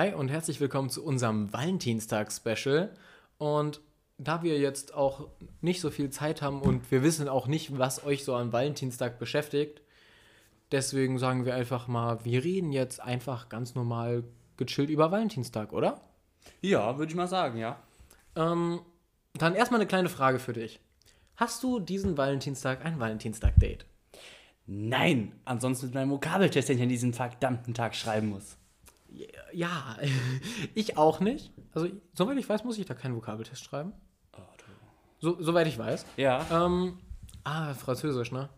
Hi und herzlich willkommen zu unserem Valentinstag-Special. Und da wir jetzt auch nicht so viel Zeit haben und wir wissen auch nicht, was euch so an Valentinstag beschäftigt, deswegen sagen wir einfach mal, wir reden jetzt einfach ganz normal gechillt über Valentinstag, oder? Ja, würde ich mal sagen, ja. Ähm, dann erstmal eine kleine Frage für dich. Hast du diesen Valentinstag ein Valentinstag-Date? Nein, ansonsten mit meinem Vokabeltest, den ich an diesem verdammten Tag schreiben muss. Ja, ich auch nicht. Also, soweit ich weiß, muss ich da keinen Vokabeltest schreiben. So, soweit ich weiß. Ja. Ähm, ah, Französisch, ne?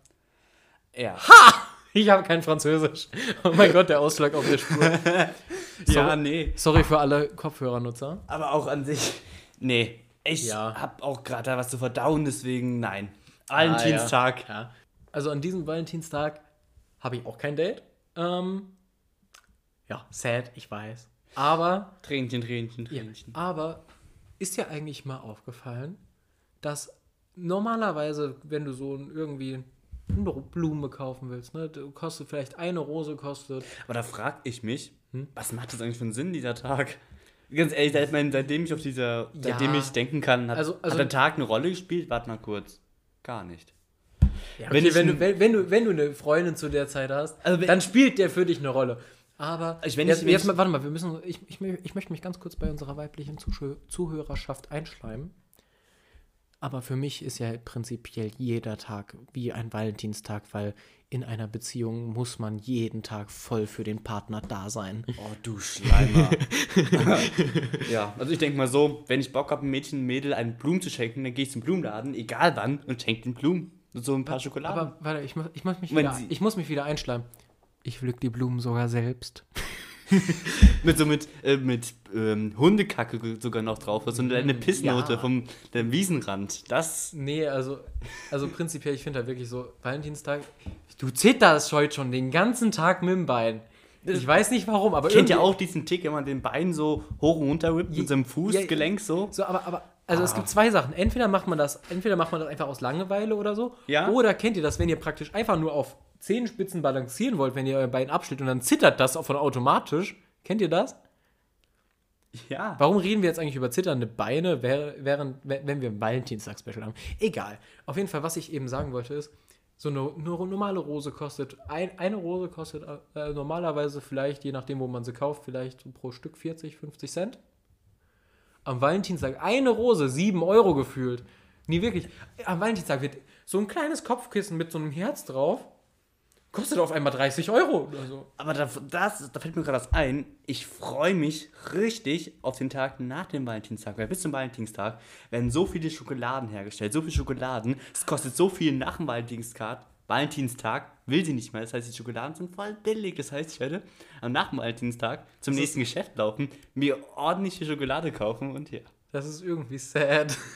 Ja. Ich habe kein Französisch. Oh mein Gott, der Ausschlag auf der Spur. Ja, Sorry. nee. Sorry für alle Kopfhörernutzer. Aber auch an sich, nee. Ich Ja. hab auch gerade da was zu verdauen, deswegen nein. Valentinstag. Ah, ja. ja. Also an diesem Valentinstag habe ich auch kein Date. Ähm, ja, sad, ich weiß. Aber, Tränchen, Tränchen, ja, Tränchen. aber ist dir eigentlich mal aufgefallen, dass normalerweise, wenn du so irgendwie eine Blume kaufen willst, ne, kostet vielleicht eine Rose kostet Aber da frag ich mich, Hm? was macht das eigentlich für einen Sinn, dieser Tag? Ganz ehrlich, seit, mein, seitdem ich auf dieser, seitdem ich denken kann, hat, Also- also- hat der Tag eine Rolle gespielt? Warte mal kurz. Gar nicht. Ja, Wenn okay, ich wenn, du, wenn, wenn, du, wenn du eine Freundin zu der Zeit hast, Also wenn- dann spielt der für dich eine Rolle. Aber wenn jetzt, ich- wenn jetzt ich- mal, warte mal, wir müssen, ich, ich, ich möchte mich ganz kurz bei unserer weiblichen Zuhörerschaft einschleimen. Aber für mich ist ja prinzipiell jeder Tag wie ein Valentinstag, weil in einer Beziehung muss man jeden Tag voll für den Partner da sein. Oh, du Schleimer. ja, also ich denke mal so, wenn ich Bock habe, einem Mädchen, einem Mädel einen Blumen zu schenken, dann gehe ich zum Blumenladen, egal wann, und schenke den Blumen. Und so ein paar Schokoladen. Aber warte, ich, mu- ich, muss mich wieder, ich muss mich wieder einschleimen. Ich pflück die Blumen sogar selbst. mit so mit, äh, mit ähm, Hundekacke sogar noch drauf, so eine, eine Pissnote Ja. vom dem Wiesenrand. Das. Nee, also, also prinzipiell, ich finde halt wirklich so, Valentinstag, du zitterst heute schon den ganzen Tag mit dem Bein. Ich weiß nicht warum, aber Kennt ihr auch diesen Tick, wenn man den Bein so hoch und runter whippt mit seinem Fußgelenk so? So, aber, aber, also es gibt zwei Sachen. Entweder macht man das, entweder macht man das einfach aus Langeweile oder so. Ja. Oder kennt ihr das, wenn ihr praktisch einfach nur auf Zehenspitzen balancieren wollt, wenn ihr euer Bein abschnitt und dann zittert das auch von automatisch. Kennt ihr das? Ja. Warum reden wir jetzt eigentlich über zitternde Beine, während, wenn wir ein Valentinstag-Special haben? Egal. Auf jeden Fall, was ich eben sagen wollte, ist, so eine, eine normale Rose kostet, ein, eine Rose kostet äh, normalerweise vielleicht, je nachdem, wo man sie kauft, vielleicht pro Stück 40, 50 Cent. Am Valentinstag eine Rose, 7 Euro gefühlt. Nie wirklich. Am Valentinstag wird so ein kleines Kopfkissen mit so einem Herz drauf, kostet auf einmal 30 Euro oder so. Aber da, das, da fällt mir gerade was ein. Ich freue mich richtig auf den Tag nach dem Valentinstag. Weil bis zum Valentinstag werden so viele Schokoladen hergestellt. So viele Schokoladen. Es kostet so viel nach dem Valentinstag. Valentinstag will sie nicht mehr. Das heißt, die Schokoladen sind voll billig. Das heißt, ich werde am nach dem Valentinstag zum nächsten Geschäft laufen, mir ordentliche Schokolade kaufen und ja. Das ist irgendwie sad.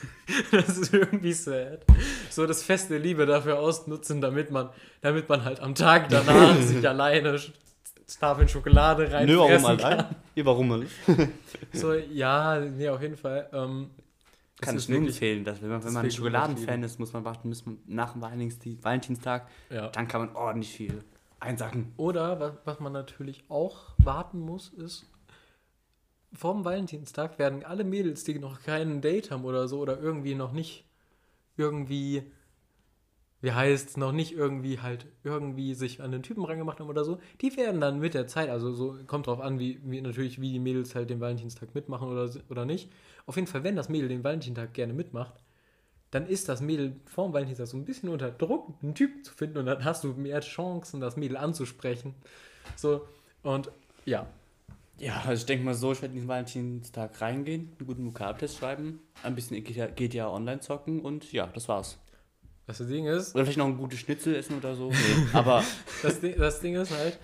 Das ist irgendwie sad. So das Fest der Liebe dafür ausnutzen, damit man, damit man halt am Tag danach sich alleine Tafeln Schokolade rein Nö, warum kann. allein? Ja, warum allein? So, ja, nee, auf jeden Fall. Ähm, es Kann ich nur empfehlen, dass wenn man, wenn man Schokoladenfan ist, muss man warten, muss man nach dem Valentinstag, Valentinstag Ja. dann kann man ordentlich viel einsacken. Oder was, was man natürlich auch warten muss, ist, vorm Valentinstag werden alle Mädels, die noch keinen Date haben oder so, oder irgendwie noch nicht irgendwie, wie heißt noch nicht irgendwie halt irgendwie sich an den Typen rangemacht haben oder so, die werden dann mit der Zeit, also so kommt drauf an, wie, wie natürlich, wie die Mädels halt den Valentinstag mitmachen oder, oder nicht. Auf jeden Fall, wenn das Mädel den Valentinstag gerne mitmacht, dann ist das Mädel vorm Valentinstag so ein bisschen unter Druck, einen Typen zu finden und dann hast du mehr Chancen, das Mädel anzusprechen. So, und ja, Ja, also ich denke mal so, ich werde diesen Valentinstag reingehen, einen guten Vokabeltest schreiben, ein bisschen GTA, GTA online zocken und ja, das war's. das Ding ist, Oder vielleicht noch ein gutes Schnitzel essen oder so. Nee, aber das Ding, das Ding ist halt,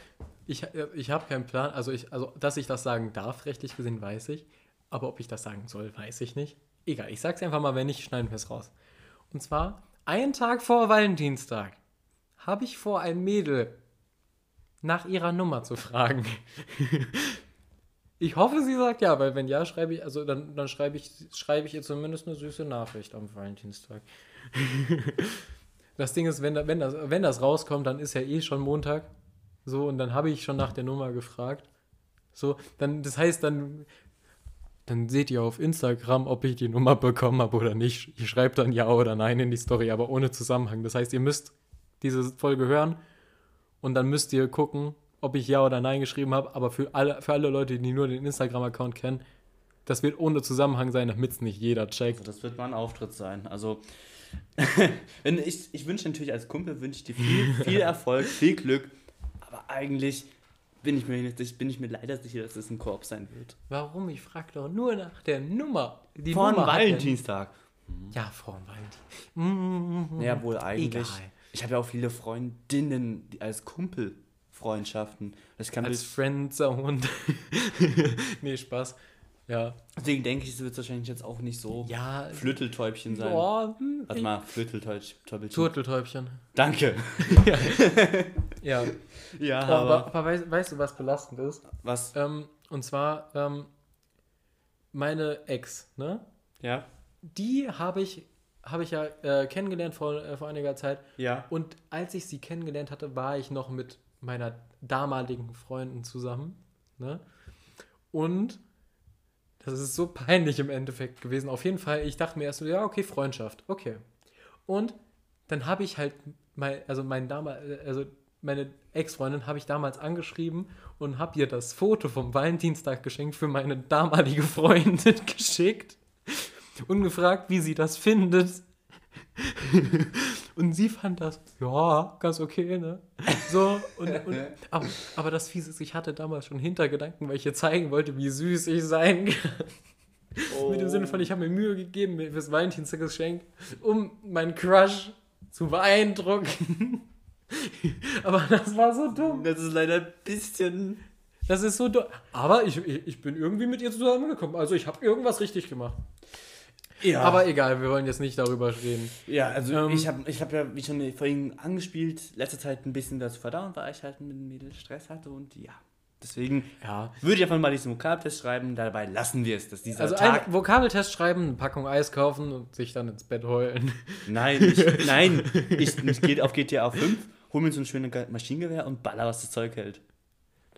ich, ich habe keinen Plan, also, ich, also, dass ich das sagen darf, rechtlich gesehen, weiß ich, aber ob ich das sagen soll, weiß ich nicht. Egal, ich sag's einfach mal, wenn nicht, schneiden wir es raus. Und zwar, einen Tag vor Valentinstag habe ich vor, ein Mädel nach ihrer Nummer zu fragen. Ich hoffe, sie sagt ja, weil wenn ja, schreibe ich, also dann, dann schreibe ich, schreibe ich ihr zumindest eine süße Nachricht am Valentinstag. Das Ding ist, wenn, wenn, das, wenn das rauskommt, dann ist ja eh schon Montag. So, und dann habe ich schon nach der Nummer gefragt. So, dann, das heißt, dann, dann seht ihr auf Instagram, ob ich die Nummer bekommen habe oder nicht. Ich schreibe dann ja oder nein in die Story, aber ohne Zusammenhang. Das heißt, ihr müsst diese Folge hören und dann müsst ihr gucken, ob ich ja oder nein geschrieben habe. Aber für alle, für alle Leute, die nur den Instagram-Account kennen, das wird ohne Zusammenhang sein, damit es nicht jeder checkt. Also das wird mal ein Auftritt sein. Also wenn ich, ich wünsche natürlich als Kumpel wünsche ich dir viel, viel Erfolg, viel Glück. Aber eigentlich bin ich mir nicht, bin ich mir leider sicher, dass es ein Korb sein wird. Warum? Ich frage doch nur nach der Nummer. Die Vor Nummer Valentinstag. Ja, vor dem Valentin. Ja, wohl eigentlich. Egal. Ich habe ja auch viele Freundinnen die als Kumpelfreundschaften. Das kann Als Friendzone. nee, Spaß. Ja. deswegen denke ich, es wird wahrscheinlich jetzt auch nicht so Ja. Flöteltäubchen sein. Boah, hm, Warte mal, Flöteltäubchen. Turteltäubchen. Danke. Ja. Ja, Aber, aber, aber weißt, weißt du, was belastend ist? was? Ähm, und zwar, ähm, meine Ex, ne? Ja, Die habe ich, habe ich ja äh, kennengelernt vor, äh, vor einiger Zeit. ja. Und als ich sie kennengelernt hatte, war ich noch mit meiner damaligen Freundin zusammen. Ne? Und das ist so peinlich im Endeffekt gewesen. Auf jeden Fall, ich dachte mir erst so, ja, okay, Freundschaft, okay. Und dann habe ich halt, mein, also mein damal, also meine Ex-Freundin habe ich damals angeschrieben und habe ihr das Foto vom Valentinstag geschenkt für meine damalige Freundin geschickt und gefragt, wie sie das findet. Und sie fand das, ja, ganz okay, ne? So, und, und, aber, aber das Fiese ist, ich hatte damals schon Hintergedanken, weil ich ihr zeigen wollte, wie süß ich sein kann. Mit dem Sinne von, ich habe mir Mühe gegeben, mir fürs Valentinstag geschenkt, um meinen Crush zu beeindrucken. aber das war so dumm. Das ist leider ein bisschen. Das ist so dumm. Aber ich, ich, ich bin irgendwie mit ihr zusammengekommen. Also ich habe irgendwas richtig gemacht. Ja. Aber egal, wir wollen jetzt nicht darüber reden. Ja, also Ähm, ich habe ich hab ja, wie schon vorhin angespielt, letzte Zeit ein bisschen das verdauen, weil ich halt mit dem Mädel Stress hatte und ja. Deswegen Ja. würde ich einfach mal diesen Vokabeltest schreiben, dabei lassen wir es, dass dieser Also Tag. einen Vokabeltest schreiben, eine Packung Eis kaufen und sich dann ins Bett heulen. Nein, ich, nein, ich, ich gehe auf GTA 5, hol mir so ein schönes Ge- Maschinengewehr und baller, was das Zeug hält.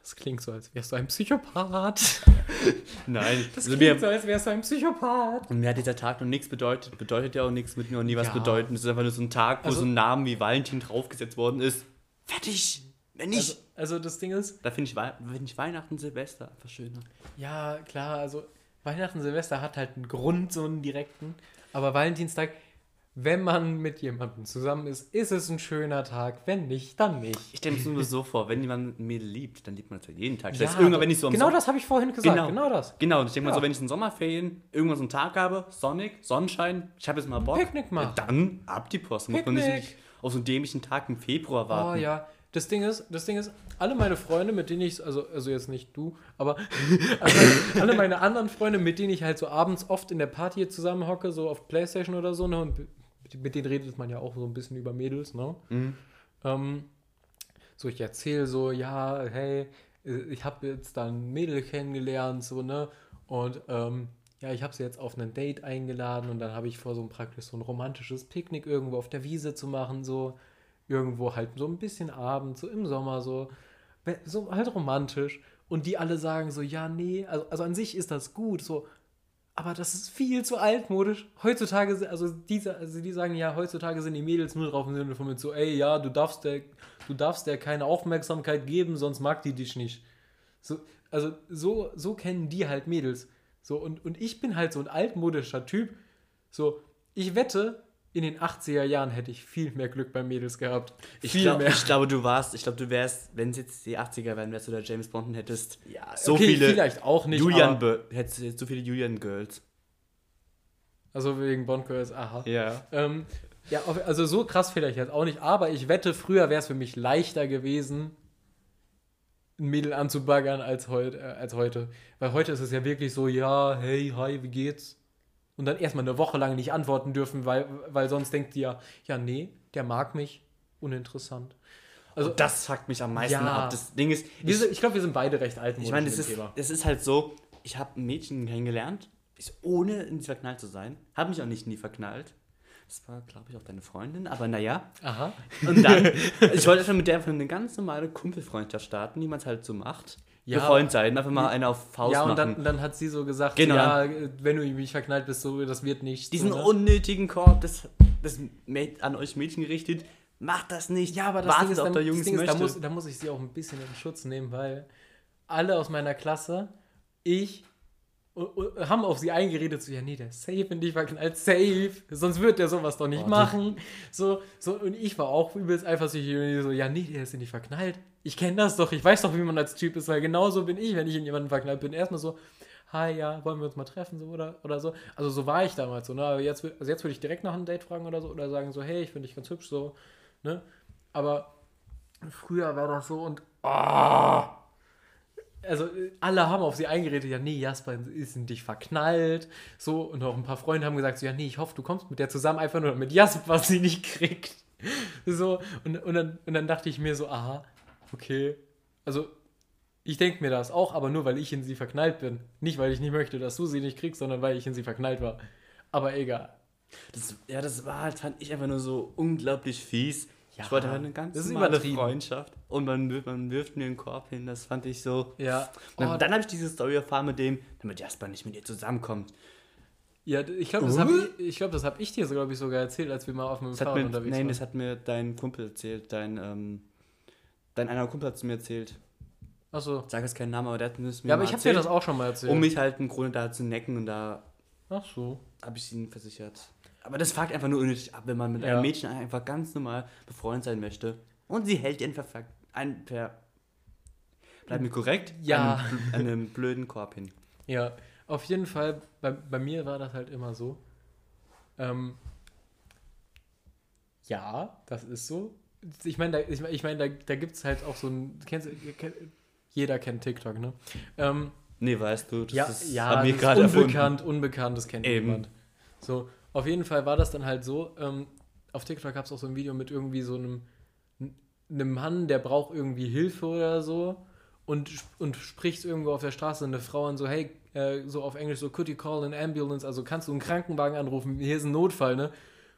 Das klingt so, als wärst du ein Psychopath. Nein, Das also klingt mir, so, als wärst du ein Psychopath. und mir hat dieser Tag noch nichts bedeutet, bedeutet ja auch nichts mit mir und nie was Ja. bedeuten. Es ist einfach nur so ein Tag, wo Also- so ein Name wie Valentin draufgesetzt worden ist. Fertig! Wenn nicht, Also, also das Ding ist, da finde ich, find ich Weihnachten, Silvester einfach schöner. ja klar, also Weihnachten, Silvester hat halt einen Grund, so einen direkten. Aber Valentinstag, wenn man mit jemandem zusammen ist, ist es ein schöner Tag. Wenn nicht, dann nicht. Ich stelle mir nur so vor, wenn jemand ein Mädel liebt, dann liebt man es ja jeden Tag. Das Ja, heißt, irgendwann, wenn ich so genau Son- das habe ich vorhin gesagt. Genau. Genau, das. Genau, und ich denke mal Ja. so, wenn ich in Sommerferien irgendwann so einen Tag habe, sonnig, Sonnenschein, ich habe jetzt mal Bock. Picknick machen. Dann ab die Post. Muss man Picknick. nicht auf so einen dämlichen Tag im Februar warten. Oh ja, das Ding ist, das Ding ist, alle meine Freunde, mit denen ich, also, also jetzt nicht du, aber alle, alle meine anderen Freunde, mit denen ich halt so abends oft in der Party zusammenhocke, so auf Playstation oder so, ne, und mit, denen redet man ja auch so ein bisschen über Mädels, ne? Mhm. Ähm, so, ich erzähle so, ja, hey, äh, ich habe jetzt da ein Mädel kennengelernt, so, ne? Und ähm, ja, ich habe sie jetzt auf ein Date eingeladen und dann habe ich vor, so ein praktisch so ein romantisches Picknick irgendwo auf der Wiese zu machen, so irgendwo halt so ein bisschen Abend, so im Sommer, so, so halt romantisch. Und die alle sagen so, ja, nee, also, also an sich ist das gut, so, aber das ist viel zu altmodisch. Heutzutage, also diese, also die sagen ja, heutzutage sind die Mädels nur drauf im Sinne von mit so, ey, ja, du darfst der, du darfst der keine Aufmerksamkeit geben, sonst mag die dich nicht. So, also so, so kennen die halt Mädels. So, und, und ich bin halt so ein altmodischer Typ. So, ich wette, in den 80er Jahren hätte ich viel mehr Glück bei Mädels gehabt. Ich, viel glaub, mehr. ich glaube, du warst, ich glaube, du wärst, wenn es jetzt die 80er wären, wärst du da James Bond und hättest Ja, so okay, viele vielleicht auch nicht, Julian hättest jetzt so viele Julian Girls. Also wegen Bond Girls, aha. Ja. Ähm, ja, also so krass vielleicht jetzt auch nicht, aber ich wette, früher wäre es für mich leichter gewesen, ein Mädel anzubaggern als, heut, äh, als heute. Weil heute ist es ja wirklich so, ja, hey, hi, wie geht's? Und dann erstmal eine Woche lang nicht antworten dürfen, weil, weil sonst denkt die ja, ja, nee, der mag mich, uninteressant. Also, Und das fuckt mich am meisten Ja. ab. Das Ding ist, ich, ich glaube, wir sind beide recht altmodisch ich meine, in es ist, es ist halt so, ich habe ein Mädchen kennengelernt, ist ohne in sie verknallt zu sein, habe mich auch nicht nie verknallt. Das war, glaube ich, auch deine Freundin, aber naja. Aha. Und dann, ich wollte einfach mit der einfach eine ganz normale Kumpelfreundschaft starten, wie man es halt so macht. Ja, Freund sein, einfach mal eine auf Faust Ja, und machen. dann, dann hat sie so gesagt, Genau. ja, wenn du mich verknallt bist, so, das wird nicht. Diesen so, ne? unnötigen Korb, das, das an euch Mädchen gerichtet, macht das nicht. Ja, aber das Wartet, Ding ist, dann, der das Jungs Ding ist da, muss, da muss ich sie auch ein bisschen in Schutz nehmen, weil alle aus meiner Klasse, ich, u- u- haben auf sie eingeredet, so, ja, nee, der ist safe in dich verknallt, safe, sonst wird der sowas doch nicht Oh, machen. So, so, und ich war auch übelst eifersüchtig und so, ja, nee, der ist in dich verknallt. Ich kenne das doch, ich weiß doch, wie man als Typ ist, weil genauso bin ich, wenn ich in jemanden verknallt bin. Erstmal so, hi, ja, wollen wir uns mal treffen, so, oder, oder so. Also so war ich damals so, ne, aber jetzt, also jetzt würde ich direkt nach einem Date fragen oder so, oder sagen so, hey, ich finde dich ganz hübsch, so, ne. Aber früher war das so und, ah, also alle haben auf sie eingeredet, ja, nee, Jasper ist in dich verknallt. So, und auch ein paar Freunde haben gesagt, so, ja, nee, ich hoffe, du kommst mit der zusammen, einfach nur damit Jasper sie nicht kriegt. So, und, und, dann, und dann dachte ich mir so, aha, okay. Also, ich denke mir das auch, aber nur weil ich in sie verknallt bin. Nicht, weil ich nicht möchte, dass du sie nicht kriegst, sondern weil ich in sie verknallt war. Aber egal. Das, ja, das war halt, fand ich einfach nur so unglaublich fies. Ja, ich wollte halt eine ganz das ist normale. Freundschaft und man, wirft- man wirft mir einen Korb hin, das fand ich so. Ja. Und Oh, dann habe ich diese Story erfahren mit dem, damit Jasper nicht mit ihr zusammenkommt. ja, ich glaube, das Uh? habe ich, ich, glaub, das hab ich dir, so, glaube ich, sogar erzählt, als wir mal auf dem Fahrrad unterwegs nein, waren. das hat mir dein Kumpel erzählt, dein, ähm, dein einer Kumpel hat es mir erzählt. Achso. Ich sage jetzt keinen Namen, aber der hat mir das mir Ja, aber ich habe dir das auch schon mal erzählt. Um mich halt im Grunde da zu necken und da Ach so. habe ich ihn versichert. Aber das fragt einfach nur unnötig ab, wenn man mit Ja. einem Mädchen einfach ganz normal befreundet sein möchte. Und sie hält einfach ver ein per. Bleib mir korrekt? Ja. Einem, einem blöden Korb hin. Ja, auf jeden Fall, bei, bei mir war das halt immer so. Ähm, ja, das ist so. Ich meine, da, ich, ich mein, da, da gibt es halt auch so ein. Kennst, du- kenn, jeder kennt TikTok, ne? Ähm, Nee, weißt du, das ja, ist, ja, haben wir gerade ist erfunden. unbekannt, unbekannt, das kennt Eben. niemand. So, auf jeden Fall war das dann halt so. Ähm, auf TikTok gab es auch so ein Video mit irgendwie so einem, einem Mann, der braucht irgendwie Hilfe oder so und, und spricht irgendwo auf der Straße eine Frau an so, hey, äh, so auf Englisch so, could you call an ambulance? Also kannst du einen Krankenwagen anrufen? Hier ist ein Notfall, ne?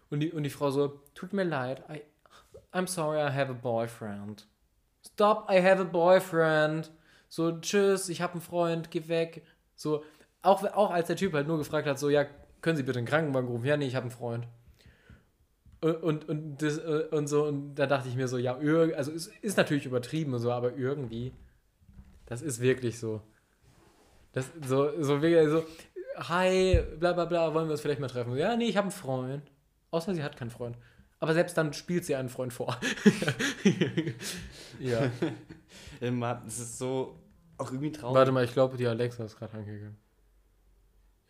Und die, und die Frau so, tut mir leid, I, I'm sorry, I have a boyfriend. Stop, I have a boyfriend. So, tschüss, ich habe einen Freund, geh weg. So, auch, auch als der Typ halt nur gefragt hat, so, ja, können Sie bitte einen Krankenwagen rufen? Ja, nee, ich habe einen Freund. Und, und, und, das, äh, und so, und da dachte ich mir so, ja, also es ist natürlich übertrieben und so, aber irgendwie, das ist wirklich so. Das, so, so, so, hi, bla bla bla, wollen wir uns vielleicht mal treffen? Ja, nee, ich habe einen Freund. Außer sie hat keinen Freund. Aber selbst dann spielt sie einen Freund vor. ja. Immer, das ist so auch irgendwie traurig. Warte mal, ich glaube, die Alexa ist gerade angegangen.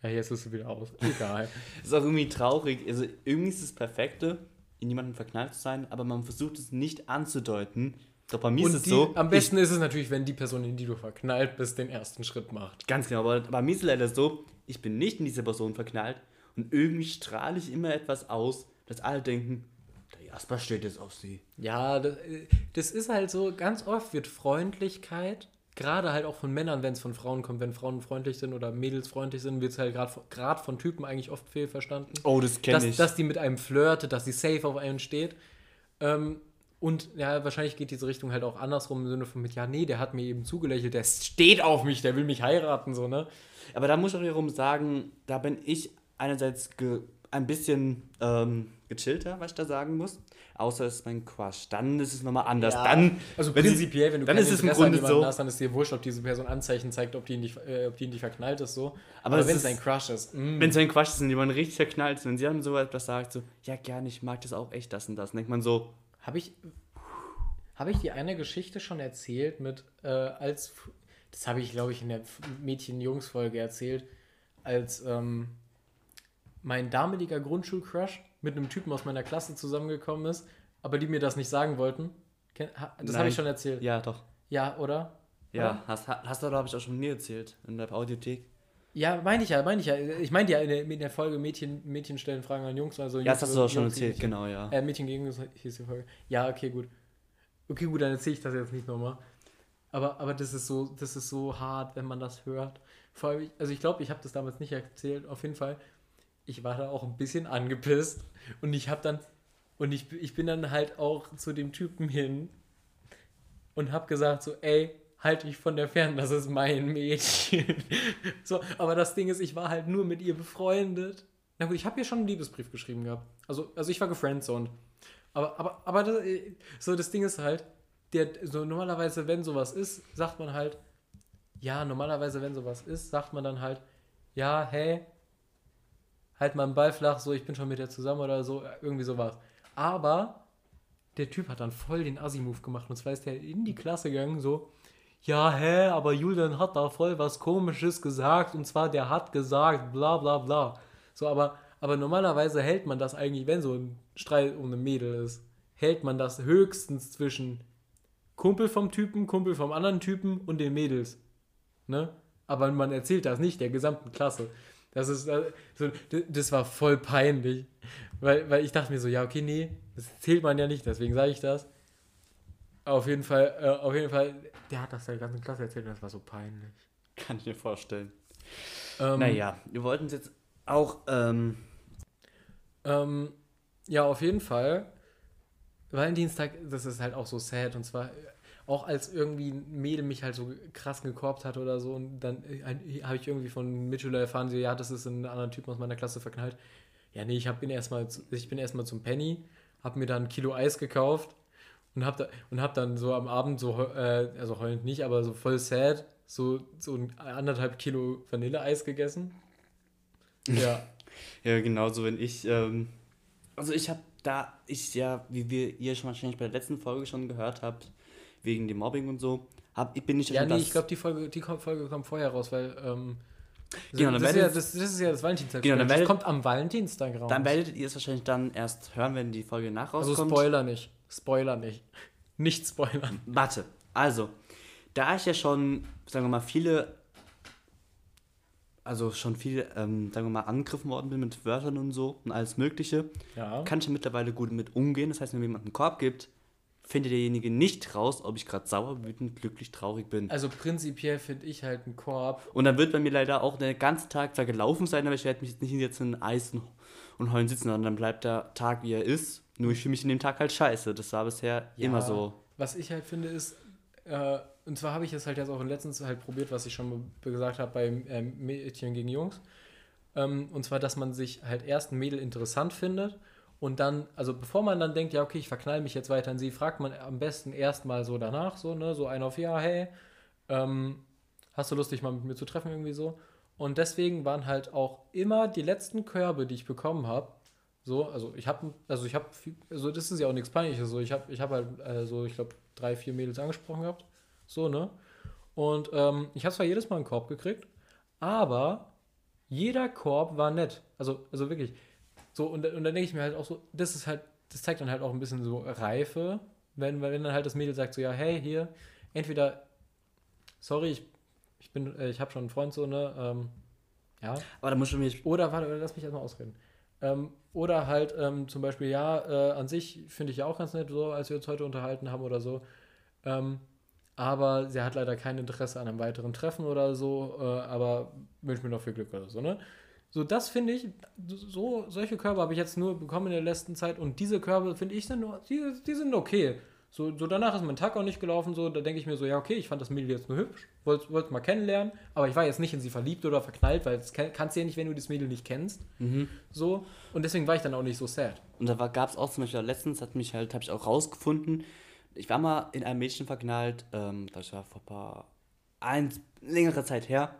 Ja, jetzt ist sie wieder aus. Egal. Ist auch irgendwie traurig. Also irgendwie ist das Perfekte, in jemanden verknallt zu sein, aber man versucht es nicht anzudeuten. Doch bei mir ist Und es die, so. am besten ist es natürlich, wenn die Person, in die du verknallt bist, den ersten Schritt macht. Ich, ganz genau, aber bei mir ist es leider so, ich bin nicht in diese Person verknallt und irgendwie strahle ich immer etwas aus, dass alle denken, der Jasper steht jetzt auf sie. Ja, das, äh, das ist halt so, ganz oft wird Freundlichkeit, gerade halt auch von Männern, wenn es von Frauen kommt, wenn Frauen freundlich sind oder Mädels freundlich sind, wird es halt gerade gerade von Typen eigentlich oft fehlverstanden. Oh, das kenne dass, ich. dass die mit einem flirtet, dass sie safe auf einen steht. Ähm, und ja, wahrscheinlich geht diese Richtung halt auch andersrum im Sinne von mit, ja, nee, der hat mir eben zugelächelt, der steht auf mich, der will mich heiraten, so, ne? Aber da muss ich auch wiederum sagen, da bin ich einerseits ge ein bisschen ähm, gechillter, was ich da sagen muss. Außer es ist mein Crush. Dann ist es nochmal anders. Ja, dann, Also wenn sie- prinzipiell, wenn du dann kein ist es im Grunde jemanden so- hast, dann ist dir wurscht, ob diese Person Anzeichen zeigt, ob die in dich, äh, ob die in dich verknallt ist, so. Aber Aber, wenn es ein Crush ist, mm. wenn es ein Quatsch ist und jemand richtig verknallt ist, wenn sie dann so etwas sagt, so, ja, gerne, ich mag das auch echt, das und das, dann denkt man so, Habe ich, habe ich dir eine Geschichte schon erzählt mit, äh, als, das habe ich, glaube ich, in der Mädchen-Jungs-Folge erzählt, als ähm, mein damaliger Grundschulcrush mit einem Typen aus meiner Klasse zusammengekommen ist, aber die mir das nicht sagen wollten. Das habe ich schon erzählt. Ja, ja, doch. oder? Ja, Oder? hast, hast du, glaube ich, auch schon mir erzählt, in der Audiothek. Ja, meine ich ja, meine ich ja. Ich meinte ja in der, in der Folge Mädchen, Mädchen stellen Fragen an Jungs. Also Ja, Jungs, das hast du auch schon Jungs, erzählt, Mädchen. genau, ja. Äh, Mädchen gegen Jungs hieß die Folge. Ja, okay, gut. Okay, gut, dann erzähle ich das jetzt nicht nochmal. Aber, aber das ist so, das ist so hart, wenn man das hört. Vor allem, also ich glaube, ich habe das damals nicht erzählt. Auf jeden Fall, ich war da auch ein bisschen angepisst und ich habe dann und ich, ich bin dann halt auch zu dem Typen hin und habe gesagt so, ey, halt dich von der fern, das ist mein Mädchen. so, aber das Ding ist, ich war halt nur mit ihr befreundet. Na gut, ich habe ihr schon einen Liebesbrief geschrieben gehabt. Also, also ich war gefriendzoned. Aber, aber, aber das, so das Ding ist halt, der, so normalerweise, wenn sowas ist, sagt man halt, ja, normalerweise, wenn sowas ist, sagt man dann halt, ja, hey, halt mal einen Ball flach, so, ich bin schon mit dir zusammen oder so, irgendwie sowas. Aber der Typ hat dann voll den Assi-Move gemacht und zwar ist der in die Klasse gegangen, so, ja, hä, aber Julian hat da voll was Komisches gesagt und zwar der hat gesagt, bla bla bla. So, aber, aber normalerweise hält man das eigentlich, wenn so ein Streit um ein Mädel ist, hält man das höchstens zwischen Kumpel vom Typen, Kumpel vom anderen Typen und den Mädels. Ne? Aber man erzählt das nicht der gesamten Klasse. Das ist, also, das war voll peinlich. Weil, weil ich dachte mir so, ja, okay, nee, das zählt man ja nicht, deswegen sage ich das. Auf jeden Fall, äh, auf jeden Fall, der hat das der ganzen Klasse erzählt und das war so peinlich. Kann ich mir vorstellen. Ähm, naja, wir wollten es jetzt auch. Ähm ähm, ja, auf jeden Fall. Valentinstag, das ist halt auch so sad und zwar auch als irgendwie ein Mädel mich halt so krass gekorbt hat oder so und dann äh, habe ich irgendwie von Mitschüler erfahren, so, ja, das ist ein anderer Typ aus meiner Klasse verknallt. Ja, nee, ich hab, bin erstmal ich bin erstmal zum Penny, habe mir dann ein Kilo Eis gekauft und habe da, und hab dann so am Abend so, äh, also heulend nicht, aber so voll sad, so, so ein anderthalb Kilo Vanilleeis gegessen. Ja. ja, genauso, wenn ich, ähm, also ich habe da, ich ja, wie wir ihr schon wahrscheinlich bei der letzten Folge schon gehört habt, wegen dem Mobbing und so, hab, ich bin nicht Ja, nee, ich glaube, die Folge, die Folge kommt vorher raus, weil, ähm, Genau, das, ist ja, das, das, ist ja das Valentinstag. Genau, dann werdet, das kommt am Valentinstag raus. Dann werdet ihr es wahrscheinlich dann erst hören, wenn die Folge nach also rauskommt. Also Spoiler nicht. Spoiler nicht. Nicht spoilern. Warte, also, da ich ja schon, sagen wir mal, viele, also schon viel, ähm, sagen wir mal, angegriffen worden bin mit Wörtern und so und alles Mögliche, ja. kann ich ja mittlerweile gut mit umgehen. Das heißt, wenn mir jemand einen Korb gibt, findet derjenige nicht raus, ob ich gerade sauer, wütend, glücklich, traurig bin. Also prinzipiell finde ich halt einen Korb. Und dann wird bei mir leider auch der ganze Tag zwar gelaufen sein, aber ich werde mich jetzt nicht jetzt in Eis und heulen sitzen, sondern dann bleibt der Tag, wie er ist. Nur ich fühle mich in dem Tag halt scheiße. Das war bisher ja, immer so. Was ich halt finde ist, äh, und zwar habe ich es halt jetzt auch in letztens halt probiert, was ich schon gesagt habe bei äh, Mädchen gegen Jungs. Ähm, und zwar, dass man sich halt erst ein Mädel interessant findet und dann, also bevor man dann denkt, ja, okay, ich verknall mich jetzt weiter in sie, fragt man am besten erstmal so danach, so, ne, so ein auf ja, hey, ähm, hast du Lust, dich mal mit mir zu treffen, irgendwie so. Und deswegen waren halt auch immer die letzten Körbe, die ich bekommen habe, so, also ich habe, also ich habe, also das ist ja auch nichts Peinliches, so, ich habe, ich habe halt äh, so, ich glaube, drei, vier Mädels angesprochen gehabt, so, ne. Und ähm, ich habe zwar jedes Mal einen Korb gekriegt, aber jeder Korb war nett. Also, also wirklich, so, und, und dann denke ich mir halt auch so, das ist halt, das zeigt dann halt auch ein bisschen so Reife, wenn, wenn dann halt das Mädel sagt so, ja, hey, hier, entweder, sorry, ich, ich bin, äh, ich habe schon einen Freund so, ne, ähm, ja. Aber da musst du mich. Oder, warte, lass mich erstmal ausreden. Ähm, oder halt ähm, zum Beispiel, ja, äh, an sich finde ich ja auch ganz nett, so, als wir uns heute unterhalten haben oder so. Ähm, aber sie hat leider kein Interesse an einem weiteren Treffen oder so, äh, aber wünsche mir noch viel Glück oder so, ne? So, das finde ich, so, solche Körbe habe ich jetzt nur bekommen in der letzten Zeit und diese Körbe finde ich sind, die, die sind okay. So, so danach ist mein Tag auch nicht gelaufen, so, da denke ich mir so, ja, okay, ich fand das Mädel jetzt nur hübsch, wollte es mal kennenlernen, aber ich war jetzt nicht in sie verliebt oder verknallt, weil das kannst du ja nicht, wenn du das Mädel nicht kennst. Mhm. So, und deswegen war ich dann auch nicht so sad. Und da gab es auch zum Beispiel letztens, hat mich halt, habe ich auch rausgefunden, ich war mal in einem Mädchen verknallt, ähm, das war vor ein paar, ein, längere Zeit her,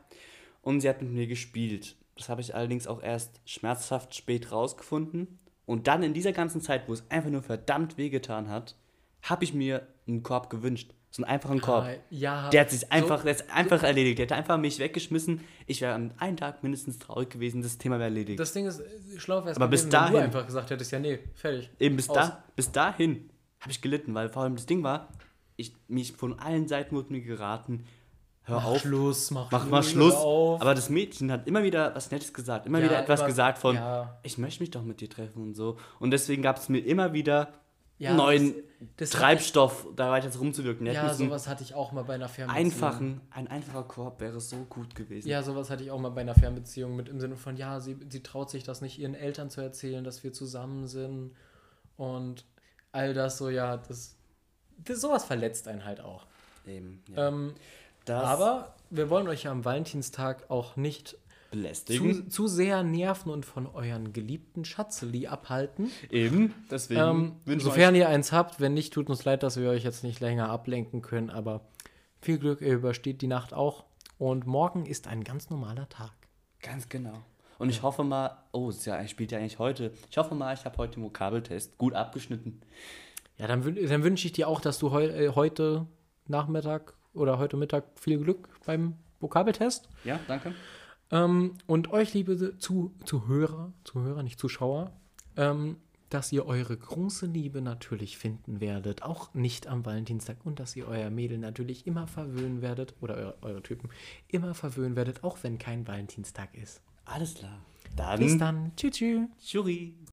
und sie hat mit mir gespielt. Das habe ich allerdings auch erst schmerzhaft spät rausgefunden. Und dann in dieser ganzen Zeit, wo es einfach nur verdammt wehgetan hat, habe ich mir einen Korb gewünscht. So einen einfachen Korb. Ah, ja, der hat sich einfach, so, der ist einfach so, erledigt. Der hat einfach mich weggeschmissen. Ich wäre an einem Tag mindestens traurig gewesen, das Thema wäre erledigt. Das Ding ist, schlau wäre Aber bis dahin, wenn du einfach gesagt hättest, ja, nee, fertig. Eben bis, da, bis dahin habe ich gelitten, weil vor allem das Ding war, ich, mich von allen Seiten wurde mir geraten, hör mach auf. Schluss, mach, mach mal Schluss. Aber das Mädchen hat immer wieder was Nettes gesagt, immer ja, wieder etwas immer, gesagt von, ja. ich möchte mich doch mit dir treffen und so. Und deswegen gab es mir immer wieder ja, neuen das, das Treibstoff, ich, da weiter rumzuwirken. Ja, sowas hatte ich auch mal bei einer Fernbeziehung. Einfachen, ein einfacher Korb wäre so gut gewesen. Ja, sowas hatte ich auch mal bei einer Fernbeziehung mit im Sinne von, ja, sie, sie traut sich das nicht ihren Eltern zu erzählen, dass wir zusammen sind und all das so, ja, das, das sowas verletzt einen halt auch. Eben, ja. Ähm, das aber wir wollen euch ja am Valentinstag auch nicht belästigen. zu, zu sehr nerven und von euren geliebten Schatzeli abhalten. Eben, deswegen Ähm, sofern ihr eins habt, wenn nicht, tut uns leid, dass wir euch jetzt nicht länger ablenken können, aber viel Glück, ihr übersteht die Nacht auch. Und morgen ist ein ganz normaler Tag. Ganz genau. Und ich hoffe mal, oh, es ist ja, spielt ja eigentlich heute. Ich hoffe mal, ich habe heute den Vokabeltest gut abgeschnitten. Ja, dann, dann wünsche ich dir auch, dass du heu äh, heute Nachmittag oder heute Mittag viel Glück beim Vokabeltest. Ja, danke. Ähm, und euch, liebe zu, Zuhörer, Zuhörer, nicht Zuschauer, ähm, dass ihr eure große Liebe natürlich finden werdet, auch nicht am Valentinstag und dass ihr euer Mädel natürlich immer verwöhnen werdet oder eure, eure Typen immer verwöhnen werdet, auch wenn kein Valentinstag ist. Alles klar. Dann, Bis dann. Tschüss. tschüss.